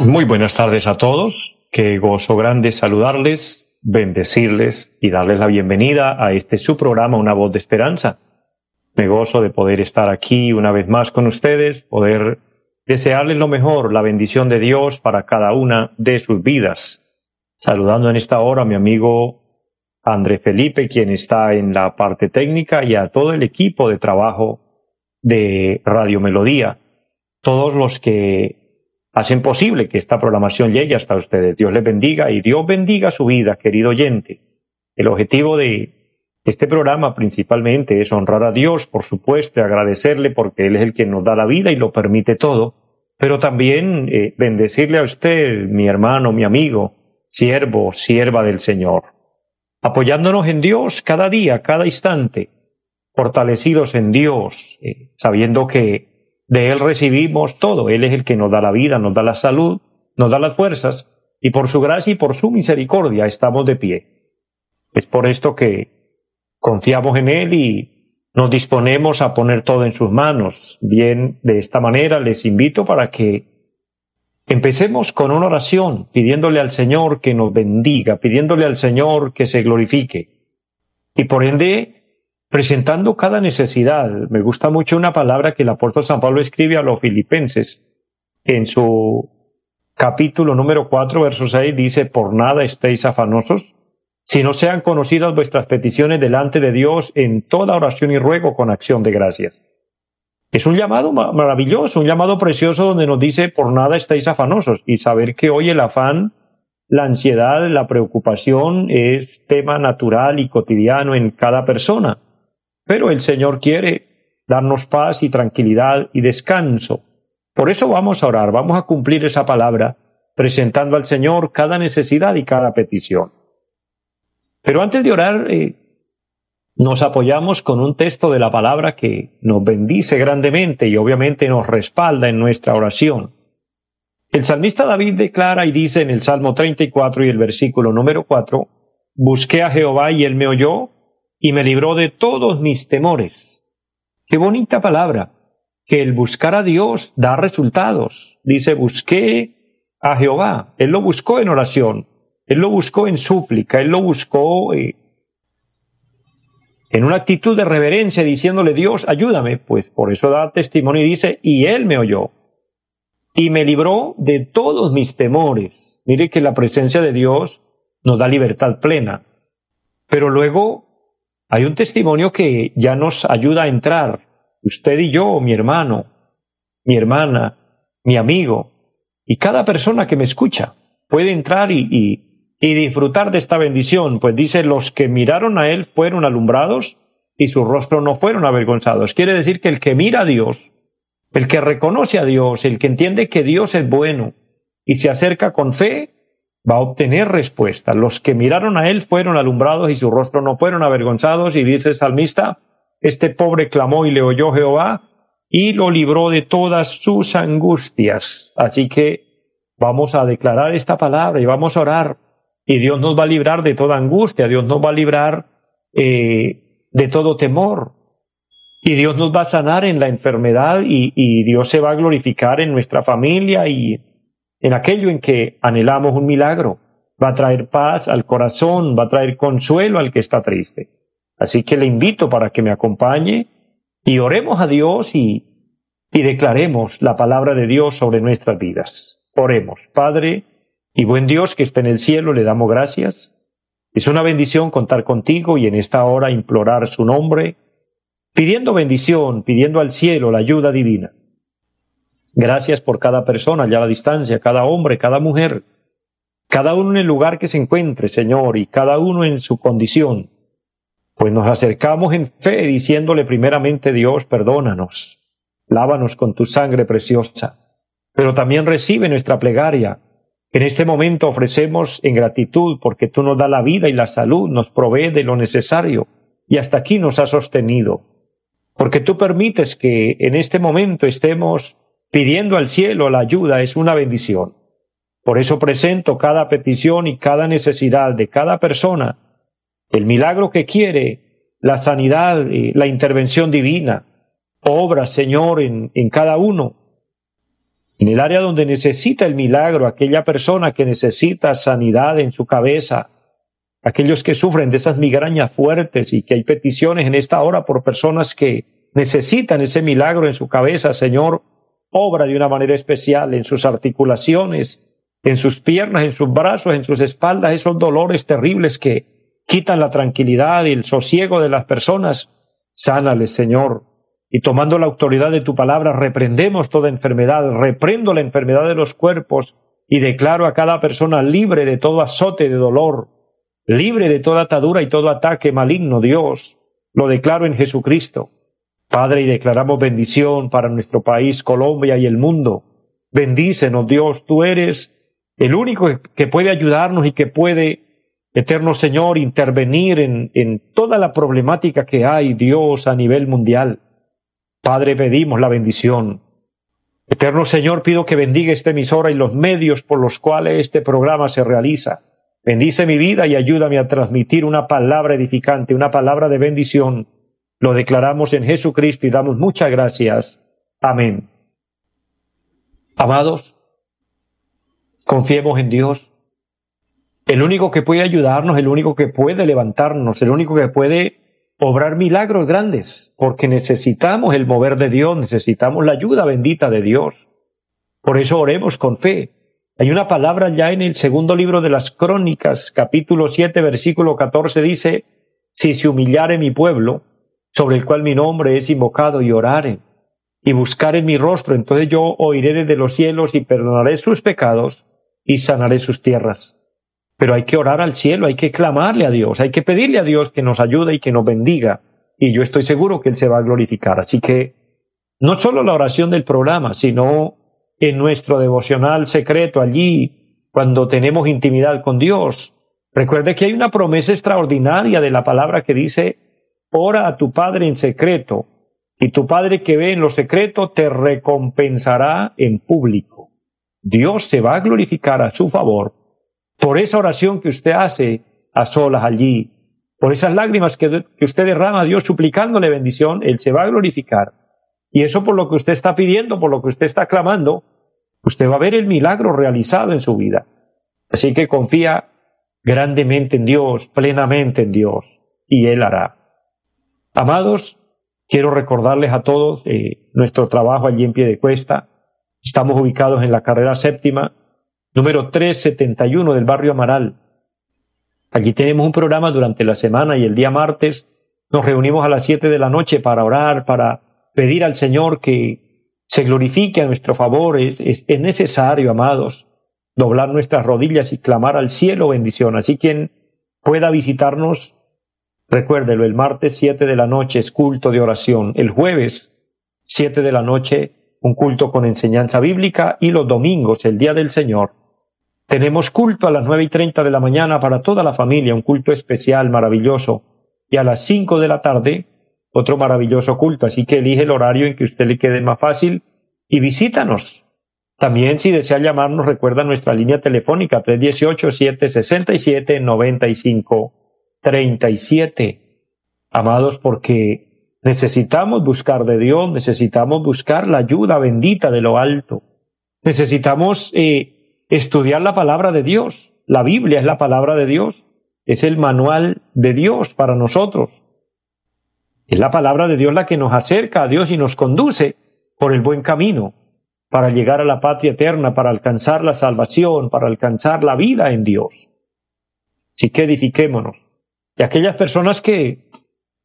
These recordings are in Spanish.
Muy buenas tardes a todos. Qué gozo grande saludarles, bendecirles y darles la bienvenida a este su programa Una voz de esperanza. Me gozo de poder estar aquí una vez más con ustedes, poder desearles lo mejor, la bendición de Dios para cada una de sus vidas. Saludando en esta hora a mi amigo André Felipe, quien está en la parte técnica, y a todo el equipo de trabajo de Radio Melodía, todos los que hacen posible que esta programación llegue hasta ustedes. Dios les bendiga y Dios bendiga su vida, querido oyente. El objetivo de este programa principalmente es honrar a Dios, por supuesto, agradecerle porque Él es el que nos da la vida y lo permite todo, pero también eh, bendecirle a usted, mi hermano, mi amigo, siervo, sierva del Señor, apoyándonos en Dios cada día, cada instante, fortalecidos en Dios, eh, sabiendo que de Él recibimos todo. Él es el que nos da la vida, nos da la salud, nos da las fuerzas, y por su gracia y por su misericordia estamos de pie. Es por esto que confiamos en Él y nos disponemos a poner todo en sus manos. Bien, de esta manera les invito para que empecemos con una oración pidiéndole al Señor que nos bendiga, pidiéndole al Señor que se glorifique. Y por ende, presentando cada necesidad. Me gusta mucho una palabra que el apóstol San Pablo escribe a los filipenses en su capítulo número 4, verso 6, dice, por nada estéis afanosos, si no sean conocidas vuestras peticiones delante de Dios en toda oración y ruego con acción de gracias. Es un llamado maravilloso, un llamado precioso donde nos dice, por nada estéis afanosos, y saber que hoy el afán, la ansiedad, la preocupación es tema natural y cotidiano en cada persona. Pero el Señor quiere darnos paz y tranquilidad y descanso. Por eso vamos a orar, vamos a cumplir esa palabra, presentando al Señor cada necesidad y cada petición. Pero antes de orar, eh, nos apoyamos con un texto de la palabra que nos bendice grandemente y obviamente nos respalda en nuestra oración. El salmista David declara y dice en el Salmo 34 y el versículo número 4, Busqué a Jehová y él me oyó y me libró de todos mis temores. Qué bonita palabra, que el buscar a Dios da resultados. Dice, busqué a Jehová. Él lo buscó en oración, él lo buscó en súplica, él lo buscó eh, en una actitud de reverencia, diciéndole, Dios, ayúdame. Pues por eso da testimonio y dice, y él me oyó. Y me libró de todos mis temores. Mire que la presencia de Dios nos da libertad plena. Pero luego hay un testimonio que ya nos ayuda a entrar. Usted y yo, mi hermano, mi hermana, mi amigo, y cada persona que me escucha puede entrar y, disfrutar de esta bendición, pues dice, los que miraron a Él fueron alumbrados y su rostro no fueron avergonzados. Quiere decir que el que mira a Dios, el que reconoce a Dios, el que entiende que Dios es bueno y se acerca con fe, va a obtener respuesta. Los que miraron a él fueron alumbrados y su rostro no fueron avergonzados. Y dice el salmista, este pobre clamó y le oyó Jehová y lo libró de todas sus angustias. Así que vamos a declarar esta palabra y vamos a orar. Y Dios nos va a librar de toda angustia, Dios nos va a librar eh, de todo temor. Y Dios nos va a sanar en la enfermedad y, y Dios se va a glorificar en nuestra familia y en aquello en que anhelamos un milagro. Va a traer paz al corazón, va a traer consuelo al que está triste. Así que le invito para que me acompañe y oremos a Dios y, declaremos la palabra de Dios sobre nuestras vidas. Oremos, Padre y buen Dios que está en el cielo, le damos gracias. Es una bendición contar contigo y en esta hora implorar su nombre, pidiendo bendición, pidiendo al cielo la ayuda divina. Gracias por cada persona allá a la distancia, cada hombre, cada mujer, cada uno en el lugar que se encuentre, Señor, y cada uno en su condición. Pues nos acercamos en fe diciéndole primeramente, Dios, perdónanos. lávanos con tu sangre preciosa, pero también recibe nuestra plegaria. En este momento ofrecemos en gratitud porque tú nos das la vida y la salud, nos provee de lo necesario y hasta aquí nos has sostenido. Porque tú permites que en este momento estemos pidiendo al cielo la ayuda, es una bendición. Por eso presento cada petición y cada necesidad de cada persona, el milagro que quiere, la sanidad, la intervención divina, obra, Señor, en, en cada uno. En el área donde necesita el milagro, aquella persona que necesita sanidad en su cabeza, aquellos que sufren de esas migrañas fuertes y que hay peticiones en esta hora por personas que necesitan ese milagro en su cabeza, Señor, obra de una manera especial en sus articulaciones, en sus piernas, en sus brazos, en sus espaldas, esos dolores terribles que quitan la tranquilidad y el sosiego de las personas. Sánales, Señor, y tomando la autoridad de tu palabra, reprendemos toda enfermedad, reprendo la enfermedad de los cuerpos y declaro a cada persona libre de todo azote de dolor, libre de toda atadura y todo ataque maligno, Dios. Lo declaro en Jesucristo. Padre, y declaramos bendición para nuestro país, Colombia y el mundo. Bendícenos, Dios, tú eres el único que puede ayudarnos y que puede, eterno Señor, intervenir en, en toda la problemática que hay, Dios, a nivel mundial. Padre, pedimos la bendición. Eterno Señor, pido que bendiga esta emisora y los medios por los cuales este programa se realiza. Bendice mi vida y ayúdame a transmitir una palabra edificante, una palabra de bendición. Lo declaramos en Jesucristo y damos muchas gracias. Amén. Amados, confiemos en Dios. El único que puede ayudarnos, el único que puede levantarnos, el único que puede obrar milagros grandes, porque necesitamos el mover de Dios, necesitamos la ayuda bendita de Dios. Por eso oremos con fe. Hay una palabra ya en el segundo libro de las Crónicas, capítulo 7, versículo 14, dice, si se humillare mi pueblo, sobre el cual mi nombre es invocado, y orare, y buscare mi rostro, entonces yo oiré desde los cielos y perdonaré sus pecados y sanaré sus tierras. Pero hay que orar al cielo, hay que clamarle a Dios, hay que pedirle a Dios que nos ayude y que nos bendiga. Y yo estoy seguro que Él se va a glorificar. Así que no solo la oración del programa, sino en nuestro devocional secreto allí, cuando tenemos intimidad con Dios. Recuerde que hay una promesa extraordinaria de la palabra que dice, ora a tu Padre en secreto, y tu Padre que ve en lo secreto te recompensará en público. Dios se va a glorificar a su favor por esa oración que usted hace a solas allí, por esas lágrimas que, usted derrama a Dios suplicándole bendición, Él se va a glorificar. Y eso por lo que usted está pidiendo, por lo que usted está clamando, usted va a ver el milagro realizado en su vida. Así que confía grandemente en Dios, plenamente en Dios, y Él hará. Amados, quiero recordarles a todos eh, nuestro trabajo allí en pie de cuesta. Estamos ubicados en la carrera séptima, número 371 del barrio Amaral. Allí tenemos un programa durante la semana y el día martes nos reunimos a las 7 de la noche para orar, para pedir al Señor que se glorifique a nuestro favor. Es, es necesario, amados, doblar nuestras rodillas y clamar al cielo bendición. Así quien pueda visitarnos, recuérdelo, el martes 7 de la noche es culto de oración, el jueves 7 de la noche un culto con enseñanza bíblica y los domingos, el día del Señor, tenemos culto a las nueve y treinta de la mañana para toda la familia, un culto especial, maravilloso. Y a las cinco de la tarde, otro maravilloso culto. Así que elige el horario en que usted le quede más fácil y visítanos. También si desea llamarnos, recuerda nuestra línea telefónica 318-767-9537. Amados, porque necesitamos buscar de Dios, necesitamos buscar la ayuda bendita de lo alto. Necesitamos eh, estudiar la palabra de Dios. La Biblia es la palabra de Dios, es el manual de Dios para nosotros. Es la palabra de Dios la que nos acerca a Dios y nos conduce por el buen camino para llegar a la patria eterna, para alcanzar la salvación, para alcanzar la vida en Dios. Así que edifiquémonos. Y aquellas personas que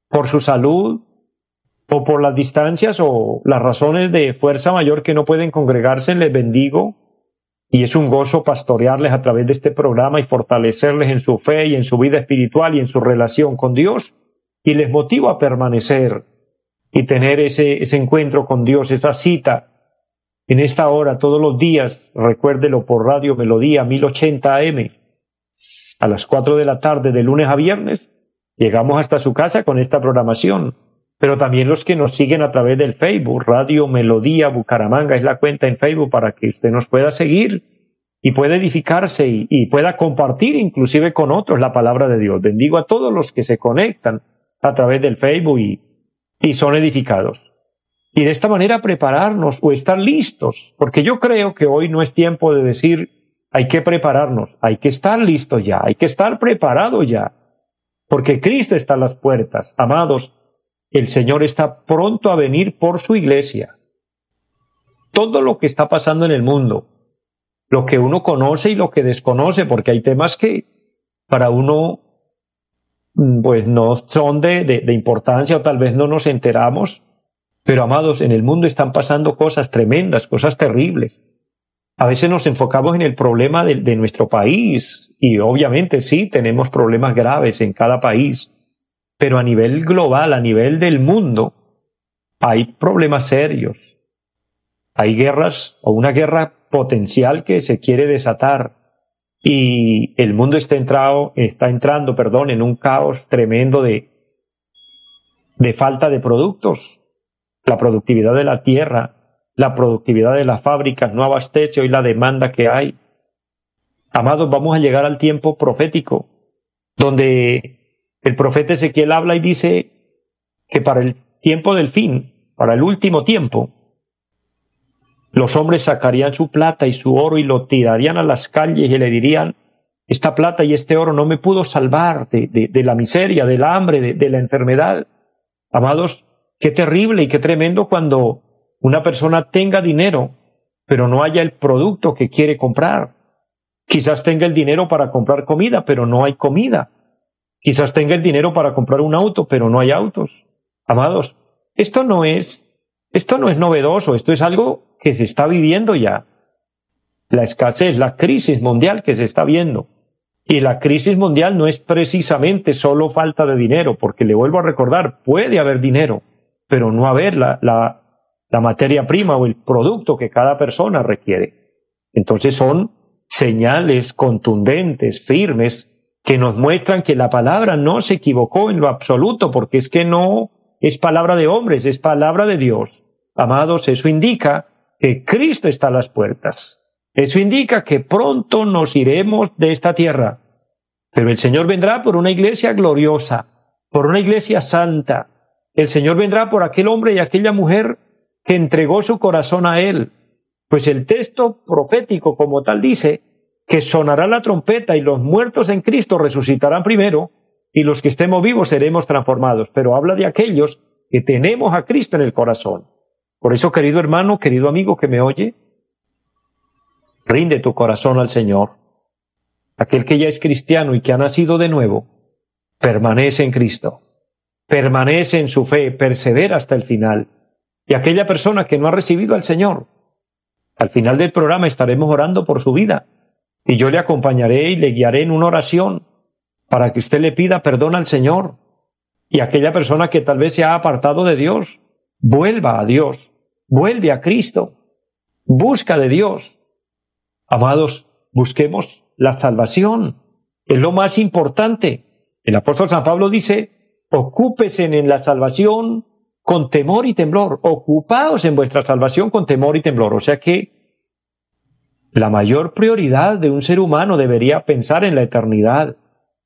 por su salud o por las distancias o las razones de fuerza mayor que no pueden congregarse, les bendigo y es un gozo pastorearles a través de este programa y fortalecerles en su fe y en su vida espiritual y en su relación con Dios. Y les motivo a permanecer. y tener ese, ese encuentro con Dios, esa cita en esta hora, todos los días, recuérdelo por Radio Melodía 1080 AM, a las 4 de la tarde de lunes a viernes, llegamos hasta su casa con esta programación. Pero también los que nos siguen a través del Facebook, Radio Melodía Bucaramanga es la cuenta en Facebook para que usted nos pueda seguir y pueda edificarse y, pueda compartir inclusive con otros la palabra de Dios. Bendigo a todos los que se conectan a través del Facebook y, y son edificados. Y de esta manera prepararnos o estar listos, porque yo creo que hoy no es tiempo de decir hay que prepararnos, hay que estar listos ya, hay que estar preparado ya, porque Cristo está a las puertas. Amados, el Señor está pronto a venir por su iglesia. Todo lo que está pasando en el mundo, lo que uno conoce y lo que desconoce, porque hay temas que para uno mm, pues no son de, de, importancia o tal vez no nos enteramos, pero amados, en el mundo están pasando cosas tremendas, cosas terribles. A veces nos enfocamos en el problema de, nuestro país y obviamente sí, tenemos problemas graves en cada país, pero a nivel global, a nivel del mundo, hay problemas serios. Hay guerras o una guerra potencial que se quiere desatar y el mundo está, entrado, está entrando perdón, en un caos tremendo de, de falta de productos. La productividad de la tierra, la productividad de las fábricas no abastece hoy la demanda que hay. Amados, vamos a llegar al tiempo profético, donde el profeta Ezequiel habla y dice que para el tiempo del fin, para el último tiempo, los hombres sacarían su plata y su oro y lo tirarían a las calles y le dirían, esta plata y este oro no me pudo salvar de, de, la miseria, del hambre, de, de la enfermedad. Amados, qué terrible y qué tremendo cuando una persona tenga dinero, pero no haya el producto que quiere comprar. Quizás tenga el dinero para comprar comida, pero no hay comida. Quizás tenga el dinero para comprar un auto, pero no hay autos. Amados, esto no es, esto no es novedoso, esto es algo que se está viviendo ya. La escasez, la crisis mundial que se está viendo. Y la crisis mundial no es precisamente solo falta de dinero, porque le vuelvo a recordar, puede haber dinero, pero no haber la, la, la materia prima o el producto que cada persona requiere. Entonces son señales contundentes, firmes, que nos muestran que la palabra no se equivocó en lo absoluto, porque es que no es palabra de hombres, es palabra de Dios. Amados, eso indica que Cristo está a las puertas. Eso indica que pronto nos iremos de esta tierra. Pero el Señor vendrá por una iglesia gloriosa, por una iglesia santa. El Señor vendrá por aquel hombre y aquella mujer que entregó su corazón a Él. Pues el texto profético como tal dice que sonará la trompeta y los muertos en Cristo resucitarán primero y los que estemos vivos seremos transformados. Pero habla de aquellos que tenemos a Cristo en el corazón. Por eso, querido hermano, querido amigo que me oye, rinde tu corazón al Señor. Aquel que ya es cristiano y que ha nacido de nuevo, permanece en Cristo, permanece en su fe, persevera hasta el final. Y aquella persona que no ha recibido al Señor, al final del programa estaremos orando por su vida y yo le acompañaré y le guiaré en una oración para que usted le pida perdón al Señor. Y aquella persona que tal vez se ha apartado de Dios, vuelva a Dios vuelve a Cristo, busca de Dios. Amados, busquemos la salvación, es lo más importante. El apóstol San Pablo dice, ocúpese en la salvación con temor y temblor, ocupaos en vuestra salvación con temor y temblor. O sea que la mayor prioridad de un ser humano debería pensar en la eternidad,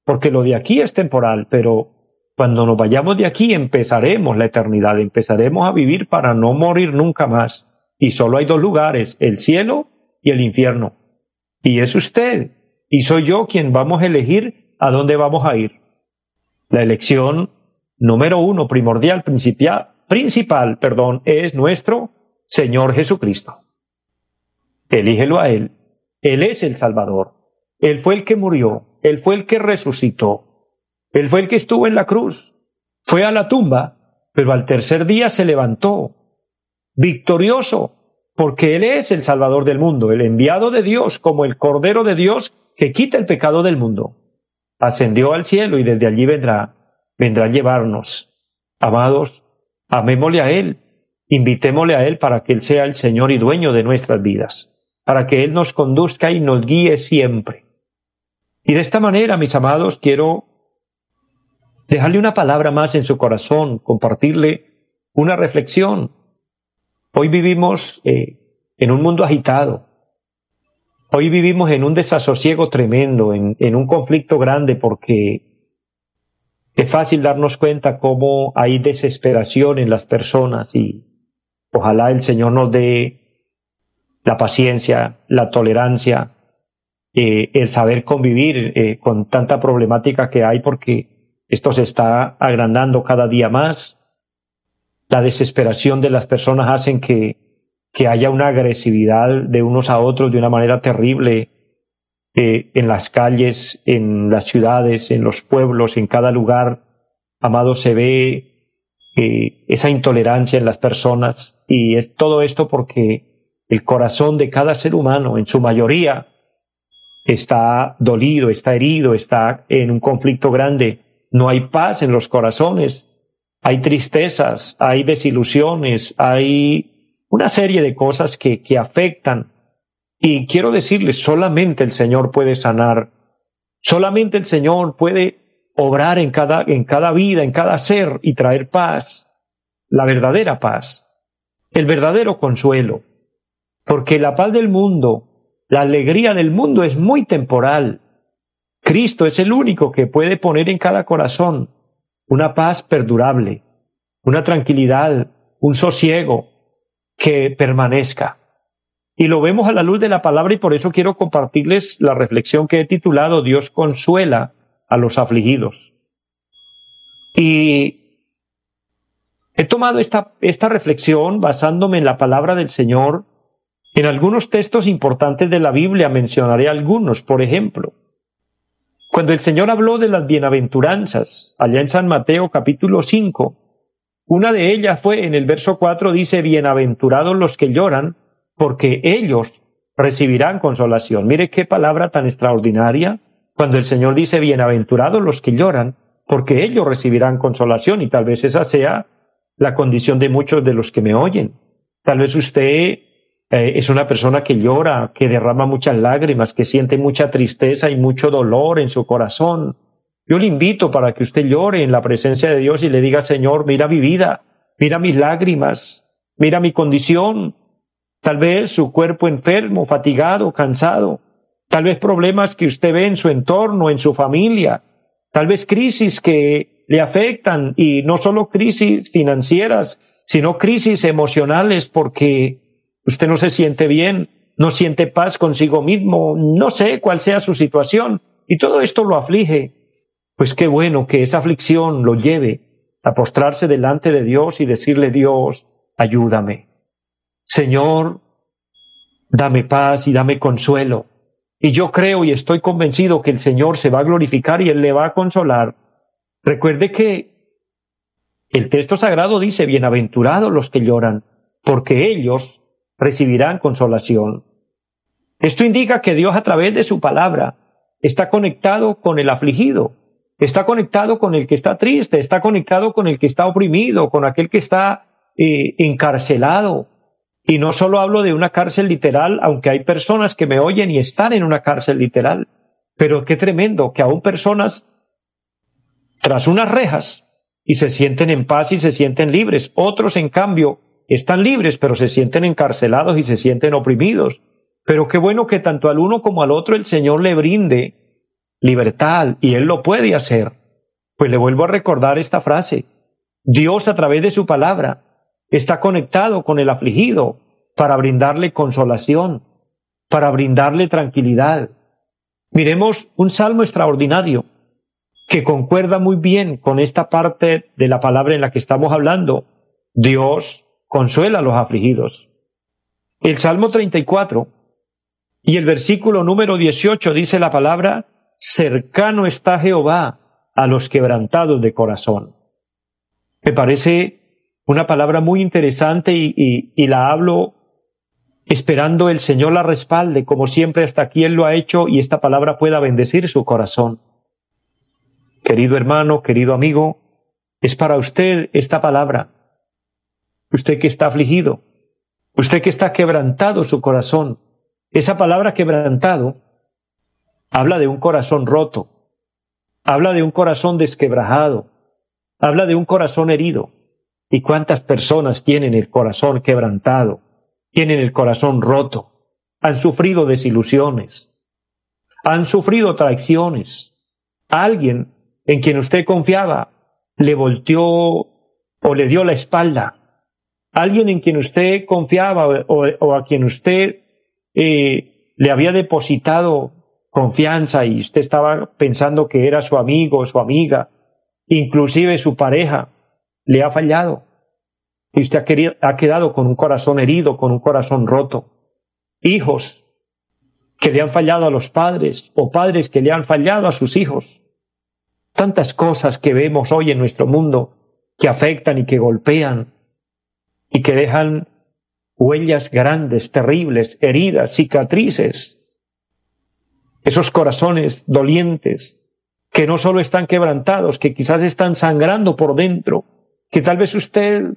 porque lo de aquí es temporal, pero cuando nos vayamos de aquí empezaremos la eternidad, empezaremos a vivir para no morir nunca más. Y solo hay dos lugares, el cielo y el infierno. Y es usted y soy yo quien vamos a elegir a dónde vamos a ir. La elección número uno, primordial, principal, principal, perdón, es nuestro Señor Jesucristo. Elígelo a Él. Él es el Salvador. Él fue el que murió. Él fue el que resucitó. Él fue el que estuvo en la cruz. Fue a la tumba, pero al tercer día se levantó, victorioso, porque Él es el Salvador del mundo, el enviado de Dios como el Cordero de Dios que quita el pecado del mundo. Ascendió al cielo y desde allí vendrá, vendrá a llevarnos. Amados, amémosle a Él, invitémosle a Él para que Él sea el Señor y dueño de nuestras vidas, para que Él nos conduzca y nos guíe siempre. Y de esta manera, mis amados, quiero dejarle una palabra más en su corazón, compartirle una reflexión. Hoy vivimos eh, en un mundo agitado. Hoy vivimos en un desasosiego tremendo, en, en un conflicto grande, porque es fácil darnos cuenta cómo hay desesperación en las personas y ojalá el Señor nos dé la paciencia, la tolerancia, eh, el saber convivir eh, con tanta problemática que hay, porque esto se está agrandando cada día más. La desesperación de las personas hacen que que haya una agresividad de unos a otros de una manera terrible eh, en las calles, en las ciudades, en los pueblos, en cada lugar. Amado, se ve eh, esa intolerancia en las personas y es todo esto porque el corazón de cada ser humano, en su mayoría, está dolido, está herido, está en un conflicto grande. No hay paz en los corazones, hay tristezas, hay desilusiones, hay una serie de cosas que, que afectan. Y quiero decirles, solamente el Señor puede sanar, solamente el Señor puede obrar en cada, en cada vida, en cada ser y traer paz, la verdadera paz, el verdadero consuelo. Porque la paz del mundo, la alegría del mundo es muy temporal. Cristo es el único que puede poner en cada corazón una paz perdurable, una tranquilidad, un sosiego, que permanezca. Y lo vemos a la luz de la palabra y por eso quiero compartirles la reflexión que he titulado Dios consuela a los afligidos. Y he tomado esta, esta reflexión basándome en la palabra del Señor. En algunos textos importantes de la Biblia mencionaré algunos, por ejemplo. Cuando el Señor habló de las bienaventuranzas, allá en San Mateo capítulo 5, una de ellas fue en el verso 4 dice, bienaventurados los que lloran, porque ellos recibirán consolación. Mire qué palabra tan extraordinaria cuando el Señor dice, bienaventurados los que lloran, porque ellos recibirán consolación. Y tal vez esa sea la condición de muchos de los que me oyen. Tal vez usted eh, es una persona que llora, que derrama muchas lágrimas, que siente mucha tristeza y mucho dolor en su corazón. Yo le invito para que usted llore en la presencia de Dios y le diga, Señor, mira mi vida, mira mis lágrimas, mira mi condición, tal vez su cuerpo enfermo, fatigado, cansado, tal vez problemas que usted ve en su entorno, en su familia, tal vez crisis que le afectan y no solo crisis financieras, sino crisis emocionales porque usted no se siente bien, no siente paz consigo mismo, no sé cuál sea su situación. Y todo esto lo aflige. Pues qué bueno que esa aflicción lo lleve a postrarse delante de Dios y decirle Dios, ayúdame. Señor, dame paz y dame consuelo. Y yo creo y estoy convencido que el Señor se va a glorificar y Él le va a consolar. Recuerde que el texto sagrado dice, bienaventurados los que lloran, porque ellos recibirán consolación. Esto indica que Dios a través de su palabra está conectado con el afligido, está conectado con el que está triste, está conectado con el que está oprimido, con aquel que está eh, encarcelado. Y no solo hablo de una cárcel literal, aunque hay personas que me oyen y están en una cárcel literal. Pero qué tremendo que aún personas tras unas rejas y se sienten en paz y se sienten libres. Otros, en cambio, están libres, pero se sienten encarcelados y se sienten oprimidos. Pero qué bueno que tanto al uno como al otro el Señor le brinde libertad y Él lo puede hacer. Pues le vuelvo a recordar esta frase. Dios a través de su palabra está conectado con el afligido para brindarle consolación, para brindarle tranquilidad. Miremos un salmo extraordinario que concuerda muy bien con esta parte de la palabra en la que estamos hablando. Dios consuela a los afligidos. El Salmo 34 y el versículo número 18 dice la palabra, cercano está Jehová a los quebrantados de corazón. Me parece una palabra muy interesante y, la hablo esperando el Señor la respalde, como siempre hasta aquí Él lo ha hecho y esta palabra pueda bendecir su corazón. Querido hermano, querido amigo, es para usted esta palabra. usted que está afligido, usted que está quebrantado su corazón. Esa palabra quebrantado habla de un corazón roto, habla de un corazón desquebrajado, habla de un corazón herido. ¿Y cuántas personas tienen el corazón quebrantado, tienen el corazón roto, han sufrido desilusiones, han sufrido traiciones? Alguien en quien usted confiaba le volteó o le dio la espalda. Alguien en quien usted confiaba o, a quien usted eh, le había depositado confianza y usted estaba pensando que era su amigo su amiga, inclusive su pareja, le ha fallado. Y usted ha, querido, ha quedado con un corazón herido, con un corazón roto. Hijos que le han fallado a los padres o padres que le han fallado a sus hijos. Tantas cosas que vemos hoy en nuestro mundo que afectan y que golpean y que dejan huellas grandes, terribles, heridas, cicatrices. Esos corazones dolientes que no solo están quebrantados, que quizás están sangrando por dentro, que tal vez usted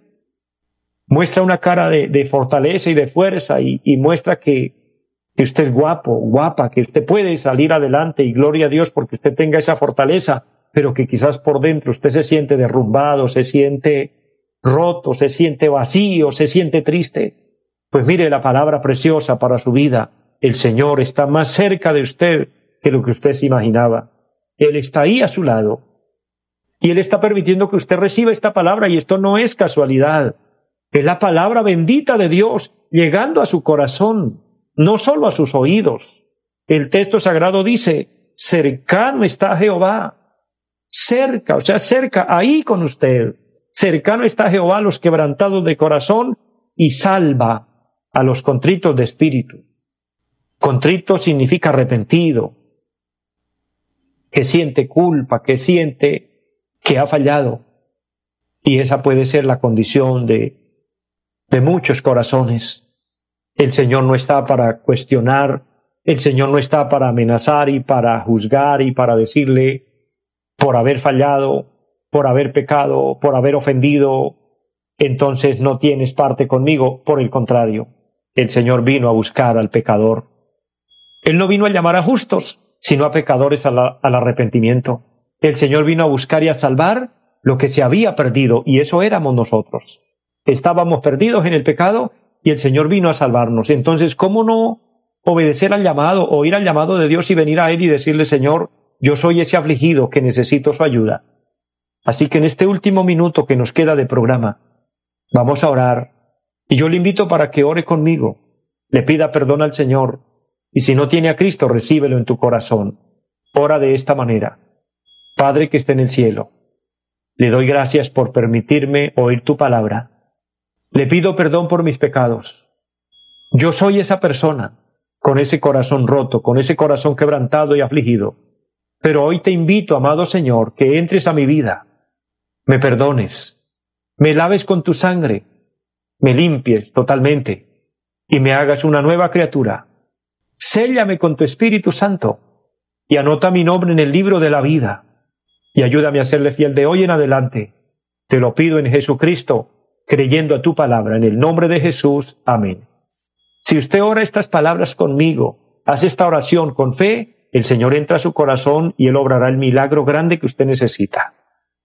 muestra una cara de, fortaleza y de fuerza y, muestra que, que usted es guapo, guapa, que usted puede salir adelante y gloria a Dios porque usted tenga esa fortaleza, pero que quizás por dentro usted se siente derrumbado, se siente roto, se siente vacío, se siente triste. Pues mire la palabra preciosa para su vida. El Señor está más cerca de usted que lo que usted se imaginaba. Él está ahí a su lado. Y Él está permitiendo que usted reciba esta palabra y esto no es casualidad. Es la palabra bendita de Dios llegando a su corazón, no solo a sus oídos. El texto sagrado dice, cercano está Jehová cerca, o sea, cerca, ahí con usted. Cercano está Jehová a los quebrantados de corazón y salva a los contritos de espíritu. Contrito significa arrepentido, que siente culpa, que siente que ha fallado. Y esa puede ser la condición de, de muchos corazones. El Señor no está para cuestionar, el Señor no está para amenazar y para juzgar y para decirle por haber fallado, por haber pecado, por haber ofendido, entonces no tienes parte conmigo. Por el contrario, el Señor vino a buscar al pecador. Él no vino a llamar a justos, sino a pecadores al, arrepentimiento. El Señor vino a buscar y a salvar lo que se había perdido, y eso éramos nosotros. Estábamos perdidos en el pecado y el Señor vino a salvarnos. Entonces, ¿cómo no obedecer al llamado, oír al llamado de Dios y venir a Él y decirle, Señor, yo soy ese afligido que necesito su ayuda. Así que en este último minuto que nos queda de programa, vamos a orar. Y yo le invito para que ore conmigo, le pida perdón al Señor, y si no tiene a Cristo, recíbelo en tu corazón. Ora de esta manera. Padre que esté en el cielo, le doy gracias por permitirme oír tu palabra. Le pido perdón por mis pecados. Yo soy esa persona, con ese corazón roto, con ese corazón quebrantado y afligido pero hoy te invito, amado Señor, que entres a mi vida, me perdones, me laves con tu sangre, me limpies totalmente y me hagas una nueva criatura. Séllame con tu Espíritu Santo y anota mi nombre en el libro de la vida y ayúdame a serle fiel de hoy en adelante. Te lo pido en Jesucristo, creyendo a tu palabra, en el nombre de Jesús. Amén. Si usted ora estas palabras conmigo, hace esta oración con fe, el Señor entra a su corazón y Él obrará el milagro grande que usted necesita.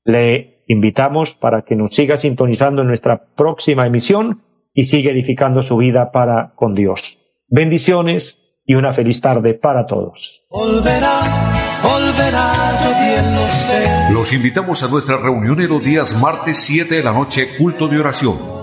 Le invitamos para que nos siga sintonizando en nuestra próxima emisión y siga edificando su vida para con Dios. Bendiciones y una feliz tarde para todos. Los invitamos a nuestra reunión en los días martes 7 de la noche, culto de oración